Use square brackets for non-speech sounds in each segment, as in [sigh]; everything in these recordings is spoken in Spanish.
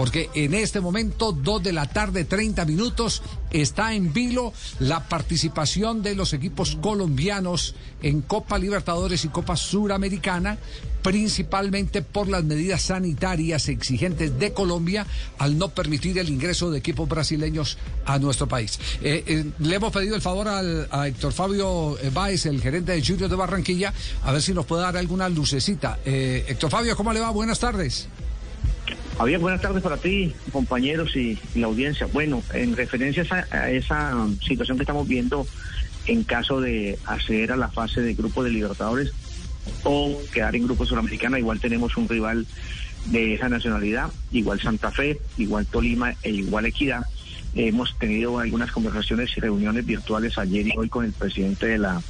porque en este momento, 2 de la tarde, 30 minutos, está en vilo la participación de los equipos colombianos en Copa Libertadores y Copa Suramericana principalmente por las medidas sanitarias exigentes de Colombia al no permitir el ingreso de equipos brasileños a nuestro país. Eh, eh, le hemos pedido el favor al, a Héctor Fabio Báez, el gerente de Junior de Barranquilla, a ver si nos puede dar alguna lucecita. Eh, Héctor Fabio, ¿cómo le va? Buenas tardes. Javier, buenas tardes para ti, compañeros y, la audiencia. Bueno, en referencia a esa situación que estamos viendo en caso de acceder a la fase de grupo de Libertadores, o quedar en grupo suramericano. Igual tenemos un rival de esa nacionalidad, igual Santa Fe, igual Tolima e igual Equidad. Hemos tenido algunas conversaciones y reuniones virtuales ayer y hoy con el presidente de la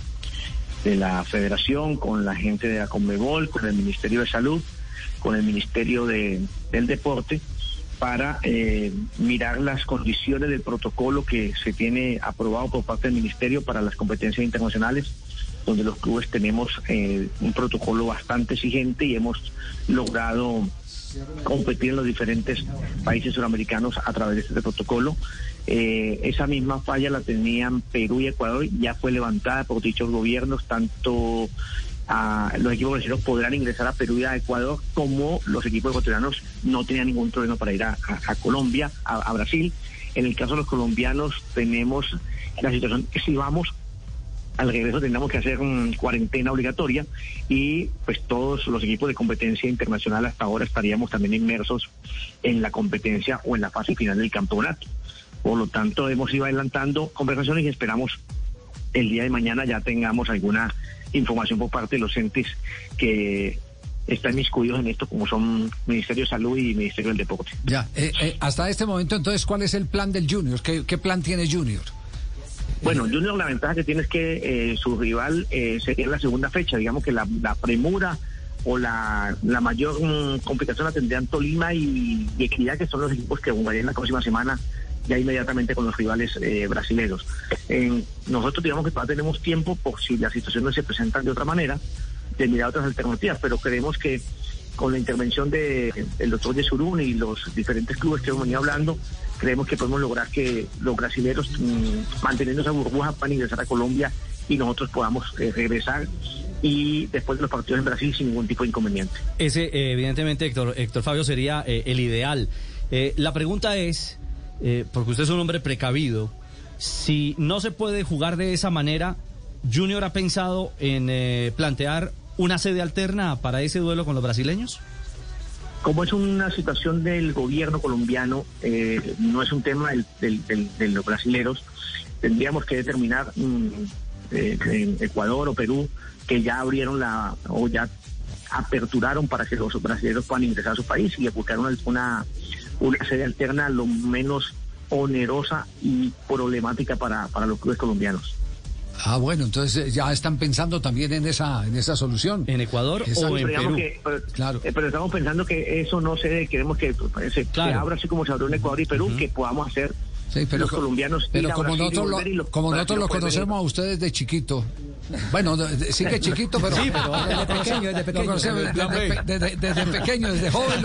de la federación, con la gente de la Conmebol, con el Ministerio de Salud, con el Ministerio de, del Deporte, para eh, mirar las condiciones del protocolo que se tiene aprobado por parte del Ministerio para las competencias internacionales donde los clubes tenemos eh, un protocolo bastante exigente y hemos logrado competir en los diferentes países suramericanos a través de este protocolo. Eh, esa misma falla la tenían Perú y Ecuador, ya fue levantada por dichos gobiernos, tanto a los equipos brasileños podrán ingresar a Perú y a Ecuador, como los equipos ecuatorianos no tenían ningún problema para ir a, Colombia, a, Brasil. En el caso de los colombianos tenemos la situación que si vamos al regreso tendremos que hacer una cuarentena obligatoria y pues todos los equipos de competencia internacional hasta ahora estaríamos también inmersos en la competencia o en la fase final del campeonato. Por lo tanto, hemos ido adelantando conversaciones y esperamos el día de mañana ya tengamos alguna información por parte de los entes que están miscuidos en esto, como son Ministerio de Salud y Ministerio del Deporte. Ya, eh, eh, hasta este momento, entonces, ¿cuál es el plan del Junior? ¿Qué, qué plan tiene Junior? Bueno, Junior la ventaja que tiene es que eh, su rival eh, sería la segunda fecha, digamos que la, premura o la, mayor mm, complicación la tendrían Tolima y, Equidad, que son los equipos que jugarían la próxima semana ya inmediatamente con los rivales eh, brasileños. nosotros digamos que todavía tenemos tiempo por si las situaciones se presentan de otra manera, de mirar otras alternativas, pero creemos que con la intervención del doctor Yesurún y los diferentes clubes que hemos venido hablando, creemos que podemos lograr que los brasileños, mm, manteniendo esa burbuja, puedan ingresar a Colombia y nosotros podamos eh, regresar y después de los partidos en Brasil sin ningún tipo de inconveniente. Ese, eh, evidentemente, Héctor, Héctor Fabio, sería eh, el ideal. la pregunta es, porque usted es un hombre precavido, si no se puede jugar de esa manera, ¿Junior ha pensado en plantear una sede alterna para ese duelo con los brasileños? Como es una situación del gobierno colombiano, eh, no es un tema de los brasileros, tendríamos que determinar mm, eh, Ecuador o Perú que ya abrieron la o ya aperturaron para que los brasileños puedan ingresar a su país y buscar una, una, una sede alterna lo menos onerosa y problemática para, para los clubes colombianos. Ah, bueno, entonces eh, ya están pensando también en esa en esa solución. ¿En Ecuador o en Perú? pero, claro. Eh, pero estamos pensando que eso no se queremos que pues, se, abra así como se abrió en Ecuador y Perú, que podamos hacer Sí, pero, los colombianos. Pero como nosotros, lo, como nosotros lo conocemos a ustedes de chiquito. Bueno, sí que chiquito, pero. Sí, pero desde pequeño, desde pequeño. desde, desde, pequeño, desde [laughs] joven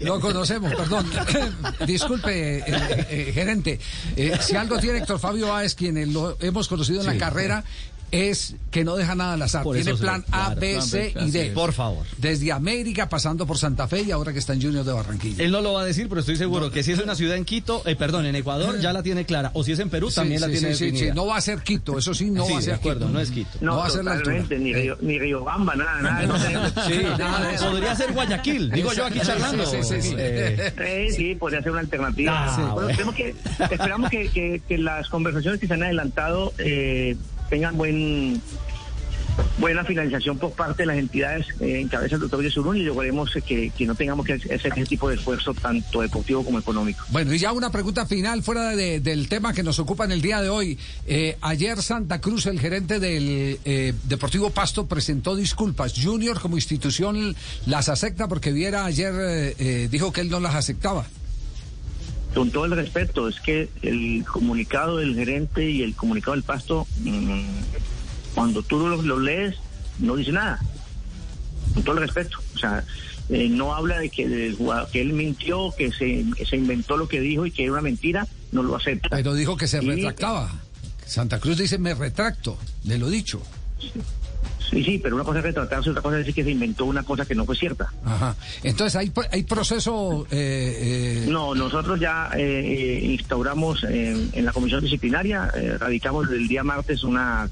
lo, conocemos, perdón. [coughs] Disculpe, eh, eh, gerente. Eh, si algo tiene Héctor Fabio Báez, quien lo hemos conocido en la carrera, es que no deja nada al azar. Tiene plan A, B, C y D. Por favor. Desde América, pasando por Santa Fe y ahora que está en Junior de Barranquilla. Él no lo va a decir, pero estoy seguro que si es una ciudad en Quito, eh, perdón, en Ecuador ya la tiene clara. O si es en Perú, también la tiene sí, definida. no va a ser Quito, eso sí, no va a ser acuerdo, no es Quito. No, va a ser la altura. Ni Río, ni Río Bamba, nada, nada. sí, nada podría ser Guayaquil, [laughs] digo yo aquí charlando. Sí, sí, sí. Eh, sí, podría ser una alternativa. Ah, bueno, que, esperamos que, que, que, las conversaciones que se han adelantado eh, tengan buen buena finalización por parte de las entidades eh, en cabeza del doctor Yesurún y lograremos que, que, no tengamos que hacer ese tipo de esfuerzo tanto deportivo como económico. Bueno, y ya una pregunta final fuera del tema que nos ocupa en el día de hoy. Eh, ayer Santa Cruz, el gerente del eh, Deportivo Pasto, presentó disculpas. Junior como institución las acepta porque Viera ayer dijo que él no las aceptaba con todo el respeto, es que el comunicado del gerente y el comunicado del pasto, mm, cuando tú lo, lees, no dice nada. Con todo el respeto. O sea, eh, no habla de que, del jugador, que él mintió, que se, que se inventó lo que dijo y que era una mentira, no lo acepta. Pero dijo que se Y- retractaba. Santa Cruz dice, me retracto de lo dicho. Sí, sí, pero una cosa es retratarse, otra cosa es decir que se inventó una cosa que no fue cierta. Ajá. Entonces, ¿hay, hay proceso... eh, eh, No, nosotros ya eh, eh, instauramos en, en la comisión disciplinaria, eh, radicamos el día martes una,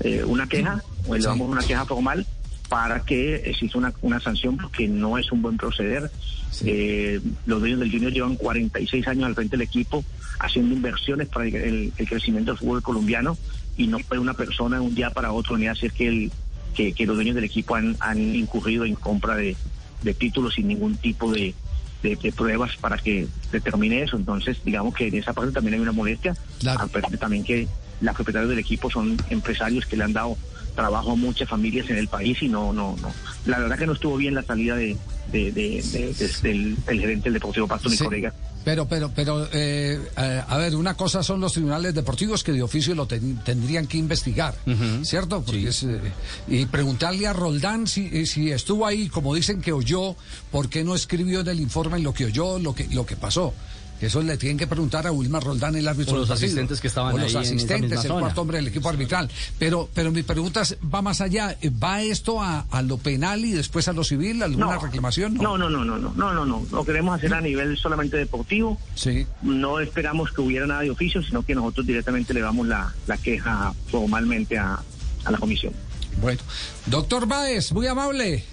eh, una queja, o elevamos Sí. una queja formal para que exista una, una sanción porque no es un buen proceder. Sí. Eh, los dueños del Junior llevan 46 años al frente del equipo haciendo inversiones para el, crecimiento del fútbol colombiano y no puede una persona de un día para otro ni hacer que, el, que, que los dueños del equipo han, han incurrido en compra de, de títulos sin ningún tipo de, de, de pruebas para que determine eso. Entonces, digamos que en esa parte también hay una molestia. Claro. Aparte también que los propietarios del equipo son empresarios que le han dado trabajo a muchas familias en el país y no, no, no. La verdad que no estuvo bien la salida de, de, de- de- de- del, del gerente del Deportivo Pasto, mi Sí. colega. Pero, pero, pero, eh, eh, a ver, una cosa son los tribunales deportivos que de oficio lo ten- tendrían que investigar, ¿cierto? Porque es, eh, y preguntarle a Roldán si, eh, si estuvo ahí, como dicen que oyó, ¿por qué no escribió en el informe lo que oyó, lo que, lo que pasó? Eso le tienen que preguntar a Wilmar Roldán, el árbitro O los partido. asistentes que estaban O los ahí asistentes, el zona. cuarto hombre del equipo arbitral. Pero, pero mi pregunta es, va más allá. ¿Va esto a, a lo penal y después a lo civil? ¿Alguna reclamación? No, no, no, no, no, no, no, no. Lo queremos hacer a nivel solamente deportivo. Sí. No esperamos que hubiera nada de oficio, sino que nosotros directamente le damos la, la queja formalmente a, a la comisión. Bueno. Doctor Báez, muy amable.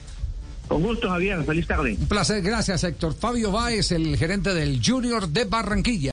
Con gusto, Javier. Feliz tarde. Un placer, gracias Héctor. Fabio Báez, el gerente del Junior de Barranquilla.